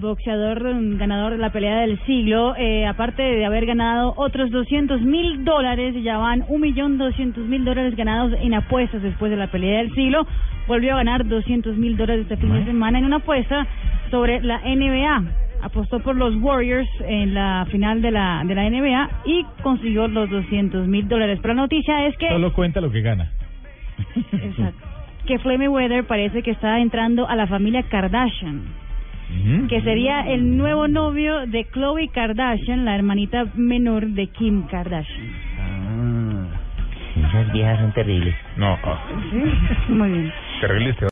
Boxeador mm, ganador de la pelea del siglo, eh, aparte de haber ganado otros 200 mil dólares, ya van 1.200.000 dólares ganados en apuestas después de la pelea del siglo, volvió a ganar 200 mil dólares este fin de semana en una apuesta sobre la NBA. Apostó por los Warriors en la final de la, de la NBA y consiguió los 200 mil dólares. Pero la noticia es que... Solo cuenta lo que gana. Exacto. Que Floyd Mayweather parece que está entrando a la familia Kardashian que sería el nuevo novio de Khloe Kardashian, la hermanita menor de Kim Kardashian. Ah, esas viejas son terribles. No, ah, Muy bien. terrible este